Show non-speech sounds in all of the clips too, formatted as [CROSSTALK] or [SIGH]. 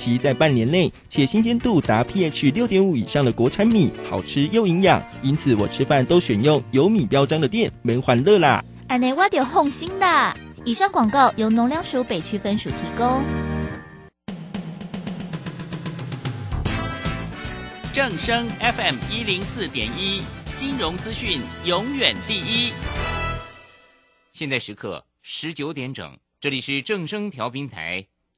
其在半年内，且新鲜度达 pH 六点五以上的国产米，好吃又营养，因此我吃饭都选用有米标章的店，门欢乐啦。安内挖点红心的。以上广告由农粮署北区分署提供。正声 FM 一零四点一，金融资讯永远第一。现在时刻十九点整，这里是正声调频台。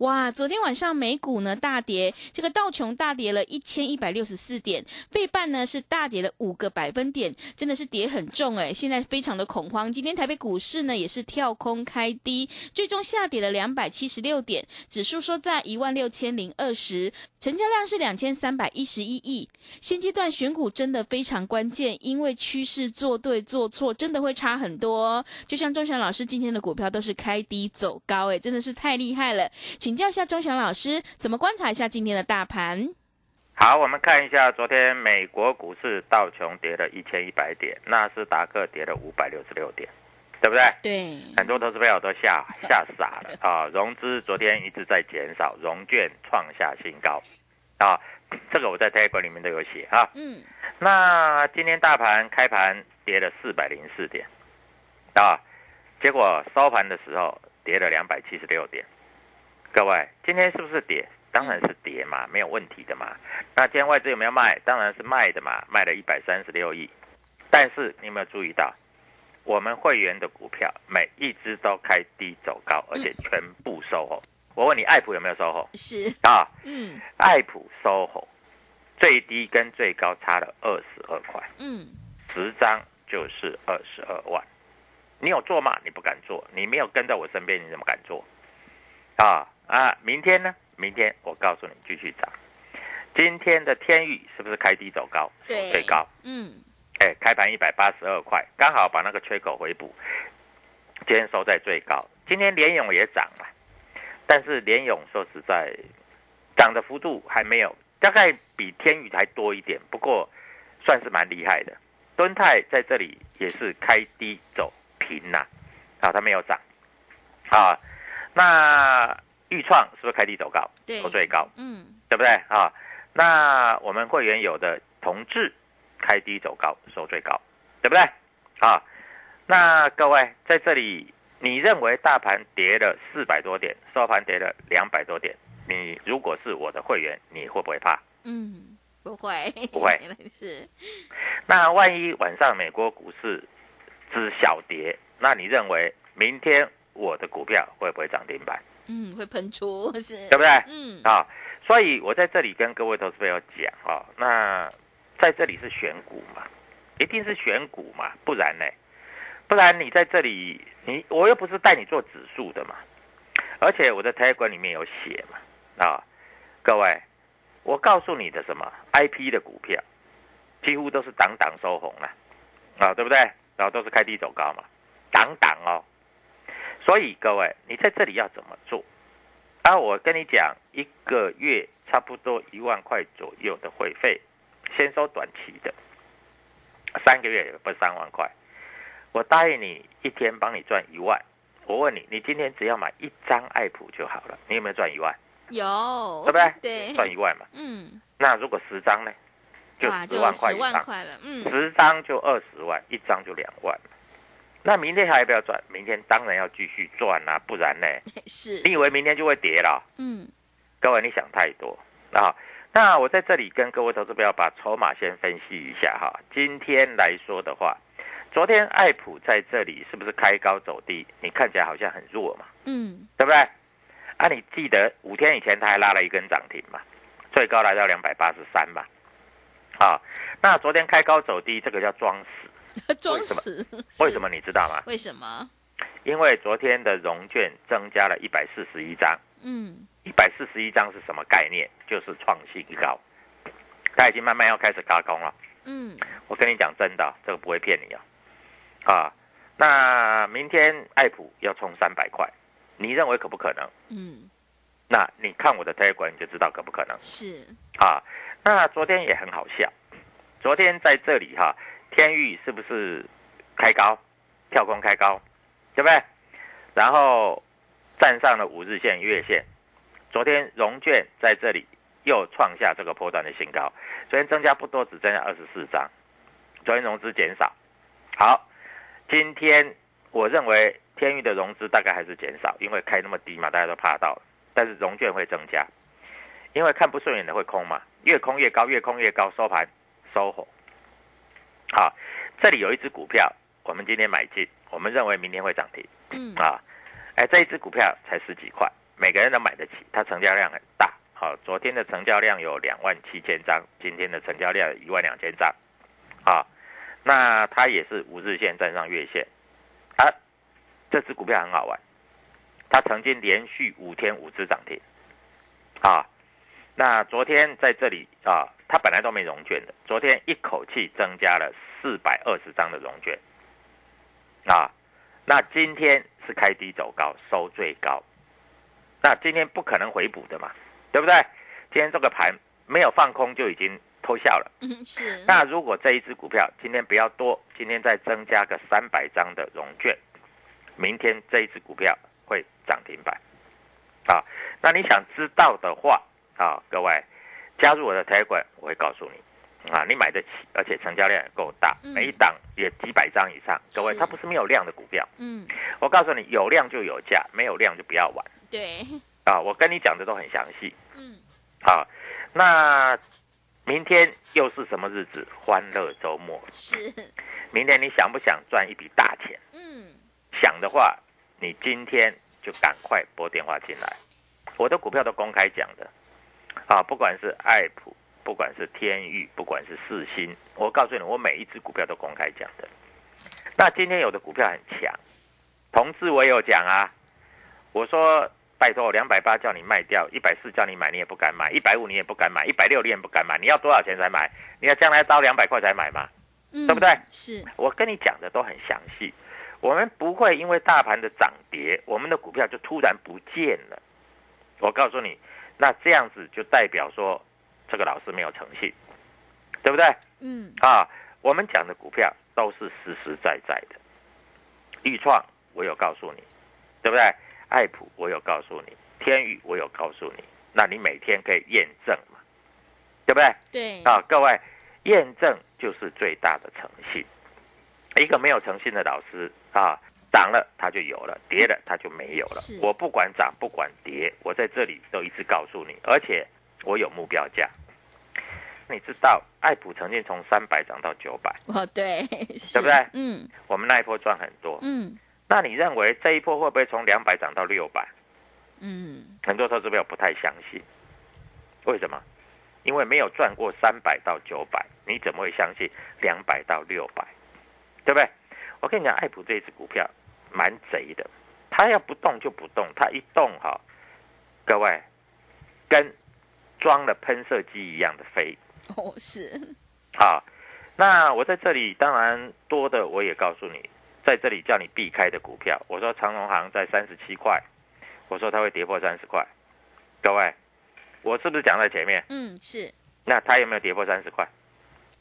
哇，昨天晚上美股呢大跌，这个道琼大跌了一千一百六十四点，费半呢是大跌了五个百分点，真的是跌很重哎，现在非常的恐慌。今天台北股市呢也是跳空开低，最终下跌了两百七十六点，指数收在一万六千零二十，成交量是两千三百一十一亿。现阶段选股真的非常关键，因为趋势做对做错真的会差很多。就像钟祥老师今天的股票都是开低走高，哎，真的是太厉害了，请。请教一下钟祥老师，怎么观察一下今天的大盘？好，我们看一下昨天美国股市道琼跌了一千一百点，纳斯达克跌了五百六十六点，对不对？对，很多投资朋友都吓吓傻了 [LAUGHS] 啊！融资昨天一直在减少，融券创下新高啊！这个我在推文里面都有写啊。嗯，那今天大盘开盘跌了四百零四点啊，结果收盘的时候跌了两百七十六点。各位，今天是不是跌？当然是跌嘛，没有问题的嘛。那今天外资有没有卖？当然是卖的嘛，卖了一百三十六亿。但是你有没有注意到，我们会员的股票每一只都开低走高，而且全部收红。我问你，爱普有没有收红？是啊，嗯，爱普收红，最低跟最高差了二十二块，嗯，十张就是二十二万。你有做吗？你不敢做，你没有跟在我身边，你怎么敢做？啊？啊，明天呢？明天我告诉你继续涨。今天的天宇是不是开低走高？对，最高。嗯，哎，开盘一百八十二块，刚好把那个缺口回补。今天收在最高。今天联勇也涨了，但是联勇说实在，涨的幅度还没有，大概比天宇还多一点，不过算是蛮厉害的。敦泰在这里也是开低走平呐，啊，它没有涨。啊，那。预创是不是开低走高？对，收最高，嗯，对不对啊？那我们会员有的同志开低走高，收最高，对不对？啊，那各位在这里，你认为大盘跌了四百多点，收盘跌了两百多点，你如果是我的会员，你会不会怕？嗯，不会，不会 [LAUGHS] 是。那万一晚上美国股市只小跌，那你认为明天我的股票会不会涨停板？嗯，会喷出是，对不对？嗯啊，所以我在这里跟各位投资朋友讲啊，那在这里是选股嘛，一定是选股嘛，不然呢，不然你在这里，你我又不是带你做指数的嘛，而且我的台管里面有写嘛，啊，各位，我告诉你的什么 IP 的股票，几乎都是档档收红了，啊，对不对？然后都是开低走高嘛，档档哦。所以各位，你在这里要怎么做？啊，我跟你讲，一个月差不多一万块左右的会费，先收短期的，三个月也不三万块。我答应你一天帮你赚一万。我问你，你今天只要买一张爱普就好了，你有没有赚一万？有，对不对？[LAUGHS] 对，赚一万嘛。嗯。那如果十张呢？就十万块以上。嗯。十张就二十万，一张就两万。那明天还要不要赚？明天当然要继续赚啊，不然呢？[LAUGHS] 是。你以为明天就会跌了？嗯。各位，你想太多啊！那我在这里跟各位投资朋友把筹码先分析一下哈。今天来说的话，昨天爱普在这里是不是开高走低？你看起来好像很弱嘛？嗯。对不对？啊，你记得五天以前他还拉了一根涨停嘛？最高来到两百八十三嘛？啊，那昨天开高走低，这个叫装死。[LAUGHS] 装死？为什么你知道吗？为什么？因为昨天的融券增加了一百四十一张。嗯。一百四十一张是什么概念？就是创新高，它已经慢慢要开始高空了。嗯。我跟你讲真的，这个不会骗你啊。啊，那明天爱普要冲三百块，你认为可不可能？嗯。那你看我的推管，你就知道可不可能。是。啊，那昨天也很好笑，昨天在这里哈。天域是不是开高，跳空开高，对不对？然后站上了五日线、月线。昨天融券在这里又创下这个波段的新高。昨天增加不多，只增加二十四张。昨天融资减少。好，今天我认为天域的融资大概还是减少，因为开那么低嘛，大家都怕到。但是融券会增加，因为看不顺眼的会空嘛，越空越高，越空越高，收盘收红。好，这里有一只股票，我们今天买进，我们认为明天会涨停。嗯啊，哎，这一只股票才十几块，每个人都买得起，它成交量很大。好，昨天的成交量有两万七千张，今天的成交量一万两千张。啊，那它也是五日线站上月线。啊，这只股票很好玩，它曾经连续五天五只涨停。啊，那昨天在这里啊。它本来都没融券的，昨天一口气增加了四百二十张的融券，啊，那今天是开低走高，收最高，那今天不可能回补的嘛，对不对？今天这个盘没有放空就已经偷笑了，嗯，是。那如果这一只股票今天不要多，今天再增加个三百张的融券，明天这一只股票会涨停板，啊，那你想知道的话，啊，各位。加入我的台管，我会告诉你，啊，你买得起，而且成交量也够大，每一档也几百张以上。各位，它不是没有量的股票。嗯，我告诉你，有量就有价，没有量就不要玩。对。啊，我跟你讲的都很详细。嗯。好，那明天又是什么日子？欢乐周末。是。明天你想不想赚一笔大钱？嗯。想的话，你今天就赶快拨电话进来。我的股票都公开讲的。啊，不管是爱普，不管是天域，不管是四星，我告诉你，我每一只股票都公开讲的。那今天有的股票很强，同志我有讲啊，我说拜托，两百八叫你卖掉，一百四叫你买，你也不敢买，一百五你也不敢买，一百六你也不敢买，你要多少钱才买？你要将来到两百块才买吗？对不对？是我跟你讲的都很详细，我们不会因为大盘的涨跌，我们的股票就突然不见了。我告诉你。那这样子就代表说，这个老师没有诚信，对不对？嗯。啊，我们讲的股票都是实实在在的。豫创我有告诉你，对不对？爱普我有告诉你，天宇我有告诉你，那你每天可以验证嘛，对不对？对。啊，各位，验证就是最大的诚信。一个没有诚信的老师啊。涨了它就有了，跌了它就没有了。我不管涨不管跌，我在这里都一直告诉你，而且我有目标价。你知道爱普曾经从三百涨到九百，哦对，对不对？嗯，我们那一波赚很多。嗯，那你认为这一波会不会从两百涨到六百？嗯，很多投资朋友不太相信，为什么？因为没有赚过三百到九百，你怎么会相信两百到六百？对不对？我跟你讲，爱普这只股票蛮贼的，它要不动就不动，它一动哈，各位跟装了喷射机一样的飞。哦，是。好，那我在这里当然多的我也告诉你，在这里叫你避开的股票，我说长隆行在三十七块，我说它会跌破三十块，各位，我是不是讲在前面？嗯，是。那它有没有跌破三十块？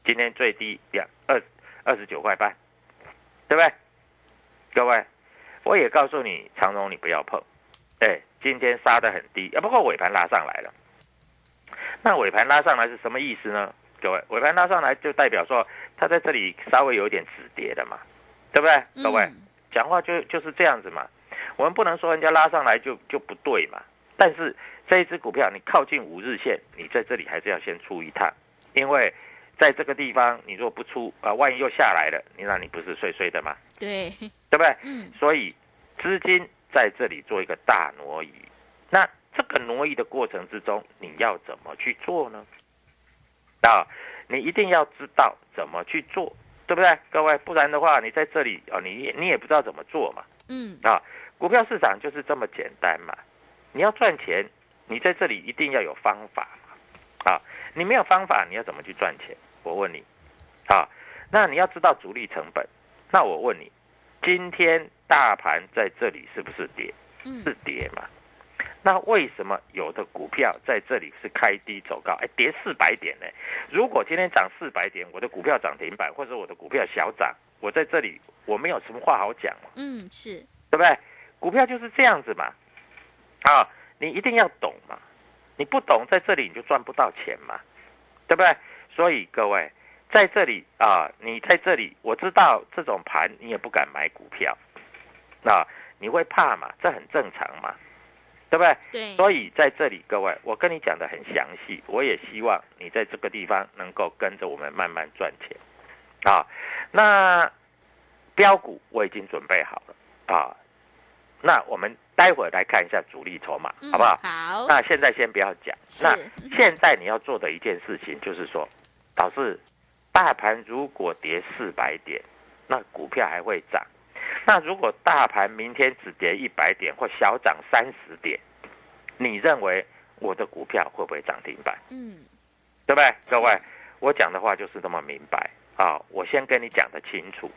今天最低两二二十九块半，对不对？各位，我也告诉你，长荣你不要碰。哎，今天杀的很低，啊，不过尾盘拉上来了。那尾盘拉上来是什么意思呢？各位，尾盘拉上来就代表说它在这里稍微有点止跌的嘛，对不对？各位，讲话就就是这样子嘛。我们不能说人家拉上来就就不对嘛。但是这一只股票你靠近五日线，你在这里还是要先出一趟，因为。在这个地方，你若不出啊，万一又下来了，你那你不是碎碎的吗？对，对不对？嗯。所以资金在这里做一个大挪移，那这个挪移的过程之中，你要怎么去做呢？啊，你一定要知道怎么去做，对不对？各位，不然的话，你在这里啊，你你也不知道怎么做嘛。嗯。啊，股票市场就是这么简单嘛。你要赚钱，你在这里一定要有方法嘛。啊，你没有方法，你要怎么去赚钱？我问你，啊，那你要知道主力成本。那我问你，今天大盘在这里是不是跌？是跌嘛？那为什么有的股票在这里是开低走高？哎，跌四百点呢？如果今天涨四百点，我的股票涨停板，或者我的股票小涨，我在这里我没有什么话好讲嘛？嗯，是对不对？股票就是这样子嘛。啊，你一定要懂嘛。你不懂，在这里你就赚不到钱嘛，对不对？所以各位在这里啊，你在这里，我知道这种盘你也不敢买股票，那你会怕嘛？这很正常嘛，对不对？对。所以在这里，各位，我跟你讲的很详细，我也希望你在这个地方能够跟着我们慢慢赚钱啊。那标股我已经准备好了啊，那我们待会儿来看一下主力筹码，好不好？好。那现在先不要讲，那现在你要做的一件事情就是说。导致大盘如果跌四百点，那股票还会涨。那如果大盘明天只跌一百点或小涨三十点，你认为我的股票会不会涨停板？嗯，对不对？各位，我讲的话就是这么明白啊！我先跟你讲的清楚，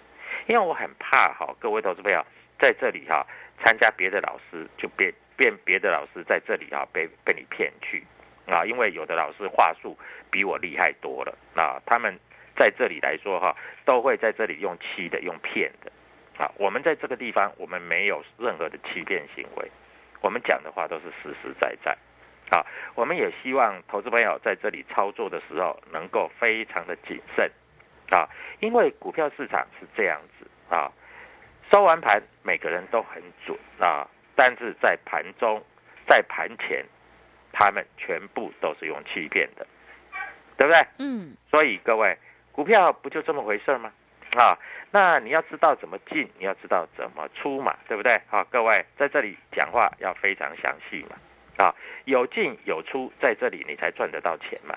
因为我很怕哈，各位投资朋友在这里哈参加别的老师，就别变别的老师在这里哈被被你骗去。啊，因为有的老师话术比我厉害多了，啊，他们在这里来说哈，都会在这里用欺的、用骗的，啊，我们在这个地方我们没有任何的欺骗行为，我们讲的话都是实实在在，啊，我们也希望投资朋友在这里操作的时候能够非常的谨慎，啊，因为股票市场是这样子啊，收完盘每个人都很准啊，但是在盘中、在盘前。他们全部都是用欺骗的，对不对？嗯。所以各位，股票不就这么回事吗？啊，那你要知道怎么进，你要知道怎么出嘛，对不对？好，各位在这里讲话要非常详细嘛。啊，有进有出，在这里你才赚得到钱嘛。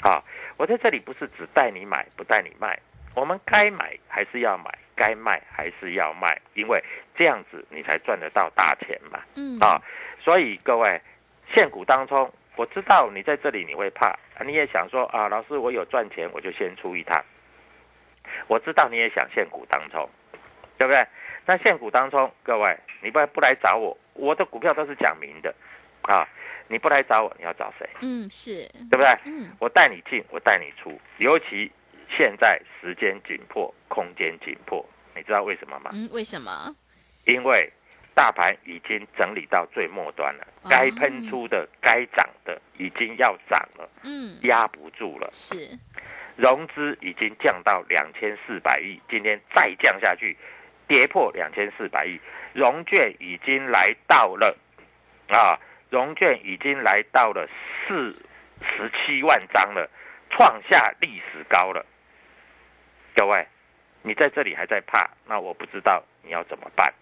啊，我在这里不是只带你买，不带你卖，我们该买还是要买，该卖还是要卖，因为这样子你才赚得到大钱嘛。嗯。啊，所以各位。现股当中，我知道你在这里你会怕，你也想说啊，老师我有赚钱，我就先出一趟。我知道你也想现股当中，对不对？那现股当中，各位你不不来找我，我的股票都是讲明的啊，你不来找我，你要找谁？嗯，是对不对？嗯，我带你进，我带你出，尤其现在时间紧迫，空间紧迫，你知道为什么吗？嗯，为什么？因为。大盘已经整理到最末端了，该喷出的、该涨的已经要涨了，嗯，压不住了。是，融资已经降到两千四百亿，今天再降下去，跌破两千四百亿，融券已经来到了啊，融券已经来到了四十七万张了，创下历史高了。各位，你在这里还在怕，那我不知道你要怎么办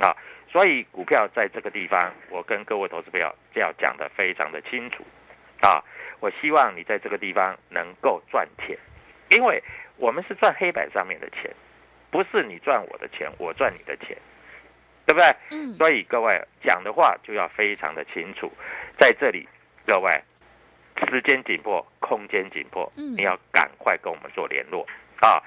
啊？所以股票在这个地方，我跟各位投资朋友要讲的非常的清楚，啊，我希望你在这个地方能够赚钱，因为我们是赚黑板上面的钱，不是你赚我的钱，我赚你的钱，对不对？嗯。所以各位讲的话就要非常的清楚，在这里，各位时间紧迫，空间紧迫，嗯你要赶快跟我们做联络啊！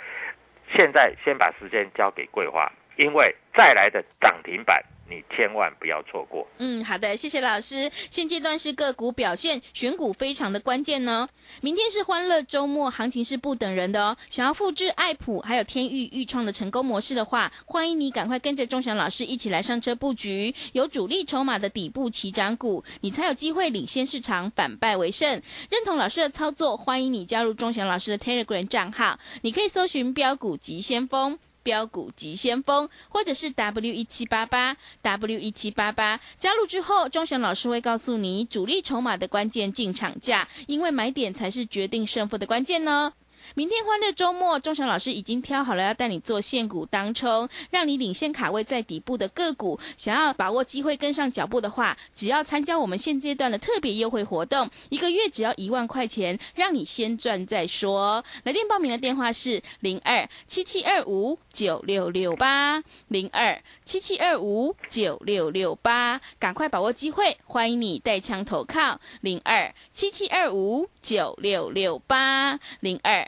现在先把时间交给桂花，因为再来的涨停板，你千万不要错过。嗯，好的，谢谢老师。现阶段是个股表现，选股非常的关键呢。明天是欢乐周末，行情是不等人的哦。想要复制爱普还有天域、豫创的成功模式的话，欢迎你赶快跟着钟祥老师一起来上车布局，有主力筹码的底部起涨股，你才有机会领先市场，反败为胜。认同老师的操作，欢迎你加入钟祥老师的 Telegram 账号，你可以搜寻标股急先锋。标股急先锋，或者是 W 一七八八 W 一七八八，加入之后，钟祥老师会告诉你主力筹码的关键进场价，因为买点才是决定胜负的关键呢。明天欢乐周末，钟祥老师已经挑好了要带你做现股当冲，让你领先卡位在底部的个股。想要把握机会跟上脚步的话，只要参加我们现阶段的特别优惠活动，一个月只要一万块钱，让你先赚再说。来电报名的电话是零二七七二五九六六八零二七七二五九六六八，赶快把握机会，欢迎你带枪投靠零二七七二五九六六八零二。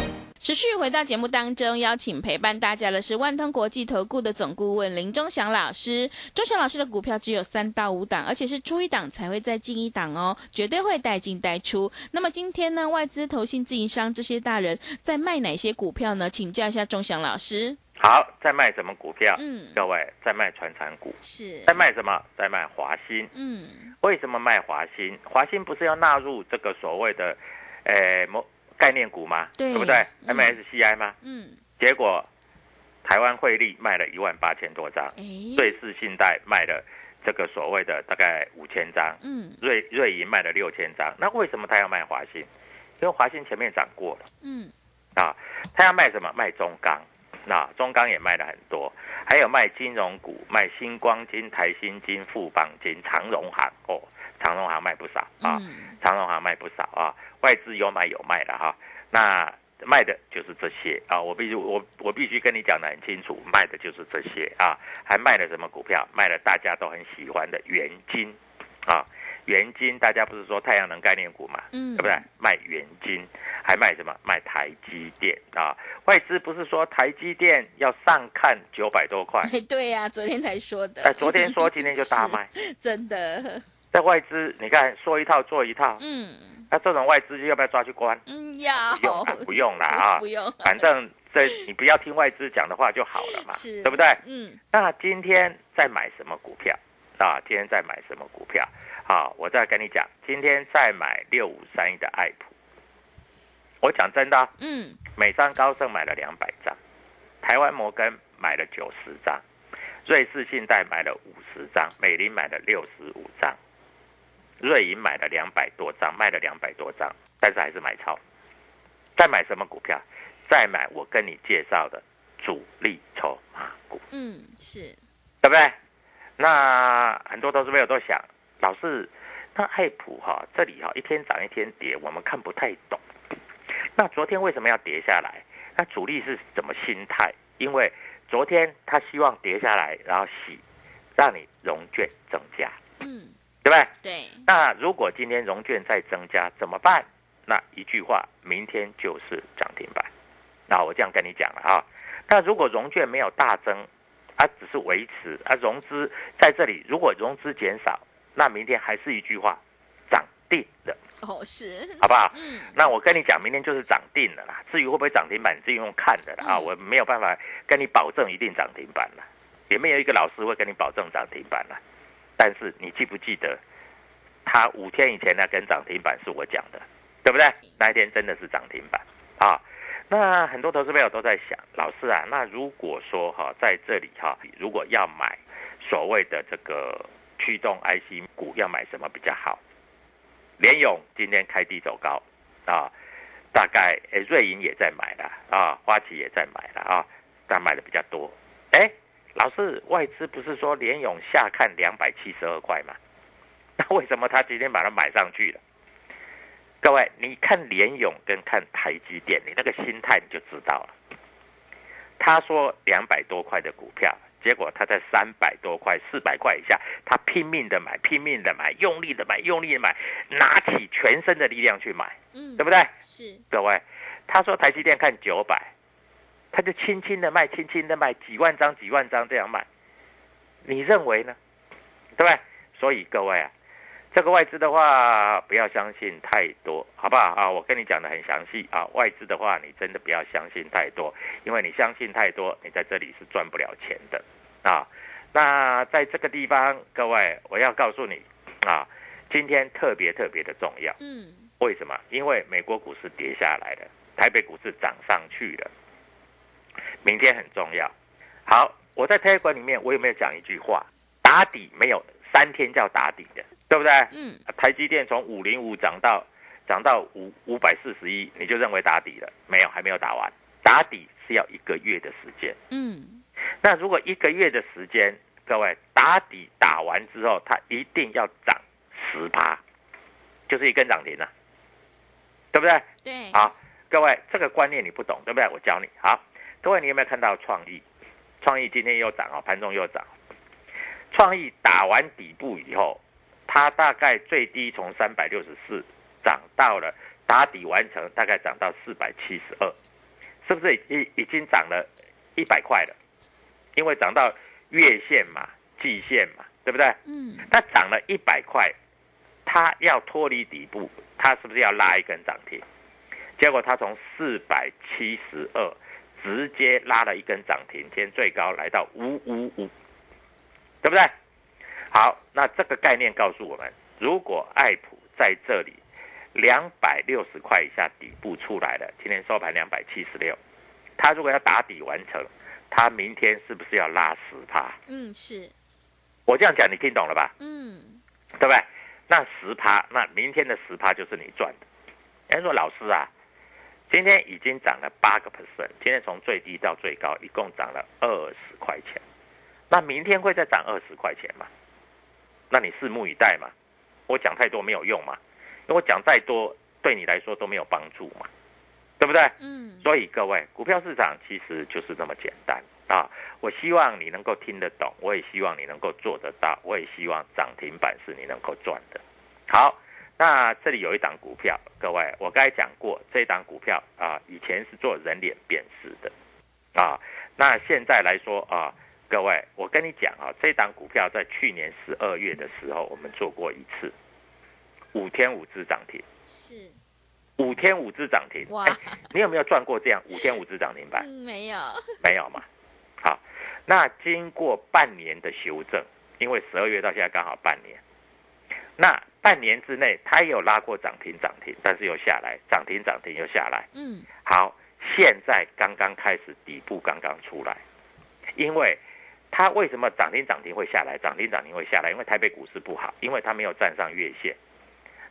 持续回到节目当中，邀请陪伴大家的是万通国际投顾的总顾问林忠祥老师。忠祥老师的股票只有三到五档，而且是出一档才会再进一档哦，绝对会带进带出。那么今天呢，外资、投信、自营商这些大人在卖哪些股票呢？请教一下忠祥老师。好，在卖什么股票？嗯，各位在卖传产股，是在卖什么？在卖华兴。嗯，为什么卖华兴？华兴不是要纳入这个所谓的，呃，某概念股吗？对不对嗯？MSCI 吗？嗯，结果台湾汇利卖了一万八千多张，哎，瑞士信贷卖了这个所谓的大概五千张，嗯瑞瑞银卖了六千张。那为什么他要卖华兴？因为华兴前面涨过了嗯啊，他要卖什么？卖中钢。那中钢也卖了很多，还有卖金融股，卖星光金、台新金、富邦金、长荣行哦，长荣行卖不少啊，嗯长荣行卖不少啊，外资有买有卖的哈。那卖的就是这些啊，我必须我我必须跟你讲的很清楚，卖的就是这些啊，还卖了什么股票？卖了大家都很喜欢的元金啊，元金大家不是说太阳能概念股嘛，嗯，对不对？卖元金，还卖什么？卖台积电啊！外资不是说台积电要上看九百多块？哎，[LAUGHS] 对呀、昨天才说的。哎，昨天说今天就大 [LAUGHS] 卖。真的，在外资，你看说一套做一套，嗯那这种外资要不要抓去关？嗯，要不用啦，[LAUGHS] 不用啦啊不，用，反正这你不要听外资讲的话就好了嘛，是对不对？嗯那今天在买什么股票啊？今天在买什么股票？好，我再跟你讲，今天在买六五三一的爱普。我讲真的啊、嗯美商高盛买了两百张，台湾摩根买了九十张，瑞士信贷买了五十张，美林买了六十五张，瑞银买了两百多张，卖了两百多张，但是还是买超。再买什么股票？再买我跟你介绍的主力筹码股。嗯，是对不对？那很多投资朋友都想，老师，那爱普哈、这里哈、一天涨一天跌，我们看不太懂。那昨天为什么要跌下来？那主力是什么心态？因为昨天他希望跌下来，然后洗，让你融券增加，嗯对不对？对。那如果今天融券再增加怎么办？那一句话，明天就是涨停板。那我这样跟你讲了啊。那如果融券没有大增，啊，只是维持啊，融资在这里，如果融资减少，那明天还是一句话，涨定的。哦，是，好不好？嗯。那我跟你讲，明天就是涨定了啦。至于会不会涨停板，你自己用看的啦啊，我没有办法跟你保证一定涨停板了，也没有一个老师会跟你保证涨停板了。但是你记不记得，他五天以前那根涨停板是我讲的，对不对？那一天真的是涨停板啊。那很多投资朋友都在想，老师啊，那如果说哈，在这里哈，如果要买所谓的这个驱动 IC 股，要买什么比较好？联勇今天开低走高啊，大概诶瑞银也在买了啊，花旗也在买了啊，但买的比较多，哎。老师，外资不是说联勇下看两百七十二块吗？[LAUGHS] 那为什么他今天把它买上去了？各位，你看联勇跟看台积电，你那个心态你就知道了。他说两百多块的股票，结果他在三百多块、四百块以下，他拼命的买，拼命的买，用力的买，用力的买，拿起全身的力量去买，嗯，对不对？是。各位，他说台积电看九百。他就轻轻的卖，轻轻的卖，几万张、几万张这样卖，你认为呢？对不对？所以各位啊，这个外资的话不要相信太多，好不好啊？我跟你讲的很详细啊，外资的话你真的不要相信太多，因为你相信太多，你在这里是赚不了钱的啊。那在这个地方，各位我要告诉你啊，今天特别特别的重要。嗯。为什么？因为美国股市跌下来了，台北股市涨上去了。明天很重要。好，我在推管里面，我有没有讲一句话？打底没有三天叫打底的，对不对？嗯。台积电从五零五涨到涨到五五百四十一，你就认为打底了？没有，还没有打完。打底是要一个月的时间。嗯。那如果一个月的时间，各位打底打完之后，它一定要涨十趴，就是一根涨停了，对不对？对。好，各位这个观念你不懂，对不对？我教你。好。各位，你有没有看到创意？创意今天又涨哦，盘中又涨。创意打完底部以后，它大概最低从三百六十四涨到了打底完成，大概涨到四百七十二，是不是已已经涨了一百块了？因为涨到月线嘛、季线嘛，对不对？嗯。它涨了一百块，它要脱离底部，它是不是要拉一根涨停？结果它从四百七十二。直接拉了一根涨停，今天最高来到五五五，对不对？好，那这个概念告诉我们，如果爱普在这里两百六十块以下底部出来了，今天收盘两百七十六，它如果要打底完成，它明天是不是要拉十趴？嗯，是。我这样讲，你听懂了吧？嗯，对不对？那十趴，那明天的十趴就是你赚的。人家说老师啊。今天已经涨了八个 percent，今天从最低到最高一共涨了二十块钱，那明天会再涨二十块钱吗？那你拭目以待嘛。我讲太多没有用嘛，因为我讲再多对你来说都没有帮助嘛，对不对？嗯。所以各位，股票市场其实就是这么简单啊！我希望你能够听得懂，我也希望你能够做得到，我也希望涨停板是你能够赚的。好。那这里有一档股票，各位，我刚才讲过，这档股票啊，以前是做人脸辨识的，啊，那现在来说啊，各位，我跟你讲啊，这档股票在去年十二月的时候，我们做过一次，五天五只涨停，是，五天五只涨停，哇，你有没有赚过这样五天五只涨停板？没有，[LAUGHS] 没有嘛，好，那经过半年的修正，因为十二月到现在刚好半年，那。半年之内，它也有拉过涨停涨停，但是又下来，涨停涨停又下来。嗯，好，现在刚刚开始底部刚刚出来，因为它为什么涨停涨停会下来？涨停涨停会下来，因为台北股市不好，因为它没有站上月线。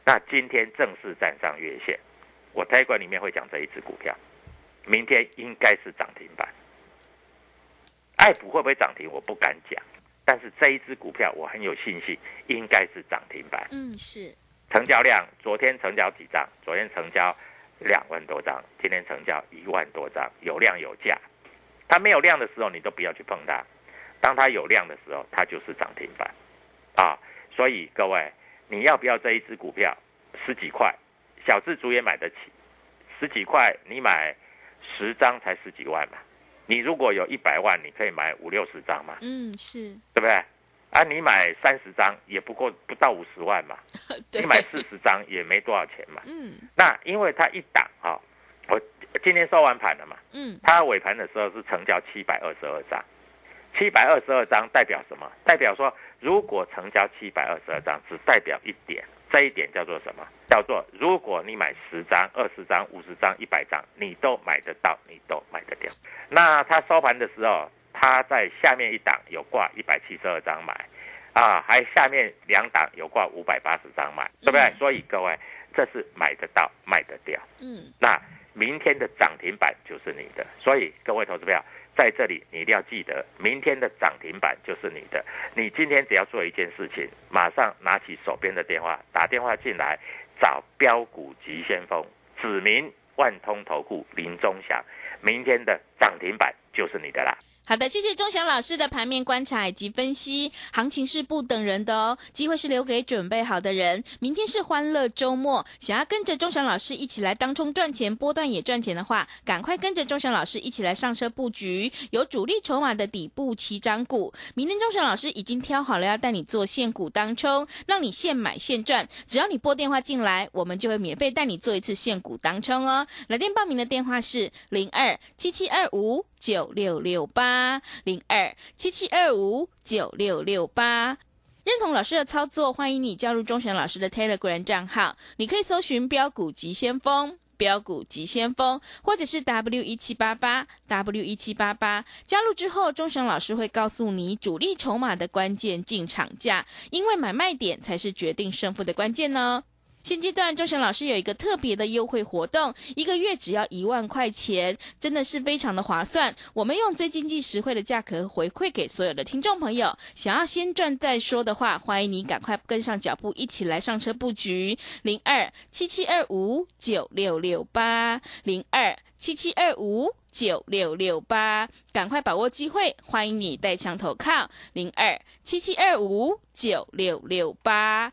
那今天正式站上月线，我台管里面会讲这一只股票，明天应该是涨停板。爱普会不会涨停？我不敢讲。但是这一只股票我很有信心，应该是涨停板。嗯，是。成交量昨天成交几张？昨天成交两万多张，今天成交一万多张，有量有价。它没有量的时候，你都不要去碰它；当它有量的时候，它就是涨停板。啊，所以各位，你要不要这一只股票？十几块，小资主也买得起。十几块，你买十张才十几万嘛。你如果有一百万，你可以买五六十张嘛。嗯，是对不对？啊，你买三十张也不过不到五十万嘛。[LAUGHS] 你买四十张也没多少钱嘛。嗯。那因为它一档啊，我今天收完盘了嘛。嗯。它尾盘的时候是成交七百二十二张，七百二十二张代表什么？代表说。如果成交七百二十二张，只代表一点，这一点叫做什么？叫做如果你买十张、二十张、五十张、一百张，你都买得到，你都买得掉。那它收盘的时候，它在下面一档有挂一百七十二张买，啊，还下面两档有挂五百八十张买，对不对？所以各位，这是买得到、卖得掉。嗯，那明天的涨停板就是你的。所以各位投资票。在这里，你一定要记得，明天的涨停板就是你的。你今天只要做一件事情，马上拿起手边的电话，打电话进来，找标股急先锋，指明万通投顾林中祥，明天的涨停板就是你的啦。好的，谢谢钟祥老师的盘面观察以及分析。行情是不等人的哦，机会是留给准备好的人。明天是欢乐周末，想要跟着钟祥老师一起来当冲赚钱、波段也赚钱的话，赶快跟着钟祥老师一起来上车布局有主力筹码的底部起涨股。明天钟祥老师已经挑好了，要带你做现股当冲，让你现买现赚。只要你拨电话进来，我们就会免费带你做一次现股当冲哦。来电报名的电话是零二七七二五。九六六八零二七七二五九六六八，认同老师的操作，欢迎你加入钟祥老师的 Telegram 账号。你可以搜寻“标股急先锋”、“标股急先锋”，或者是 W 一七八八 W 一七八八。加入之后，钟祥老师会告诉你主力筹码的关键进场价，因为买卖点才是决定胜负的关键呢。现阶段，周翔老师有一个特别的优惠活动，一个月只要一万块钱，真的是非常的划算。我们用最经济实惠的价格回馈给所有的听众朋友。想要先赚再说的话，欢迎你赶快跟上脚步，一起来上车布局零二七七二五九六六八零二七七二五九六六八，赶快把握机会，欢迎你带枪投靠零二七七二五九六六八。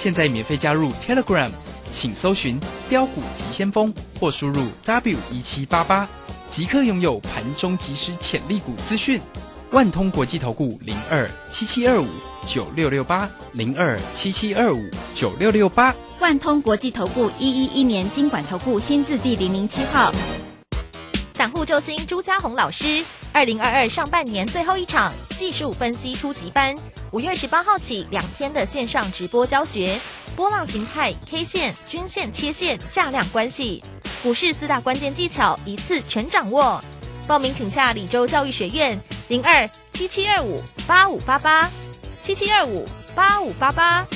现在免费加入 Telegram，请搜寻“标股急先锋”或输入 “w 一七八八”，即刻拥有盘中即时潜力股资讯。万通国际投顾零二七七二五九六六八零二七七二五九六六八。万通国际投顾一一一年经管投顾新字第零零七号。散户救星朱家红老师，二零二二上半年最后一场技术分析初级班。五月十八号起，两天的线上直播教学，波浪形态、K 线、均线、切线、价量关系，股市四大关键技巧一次全掌握。报名请下李州教育学院零二七七二五八五八八七七二五八五八八。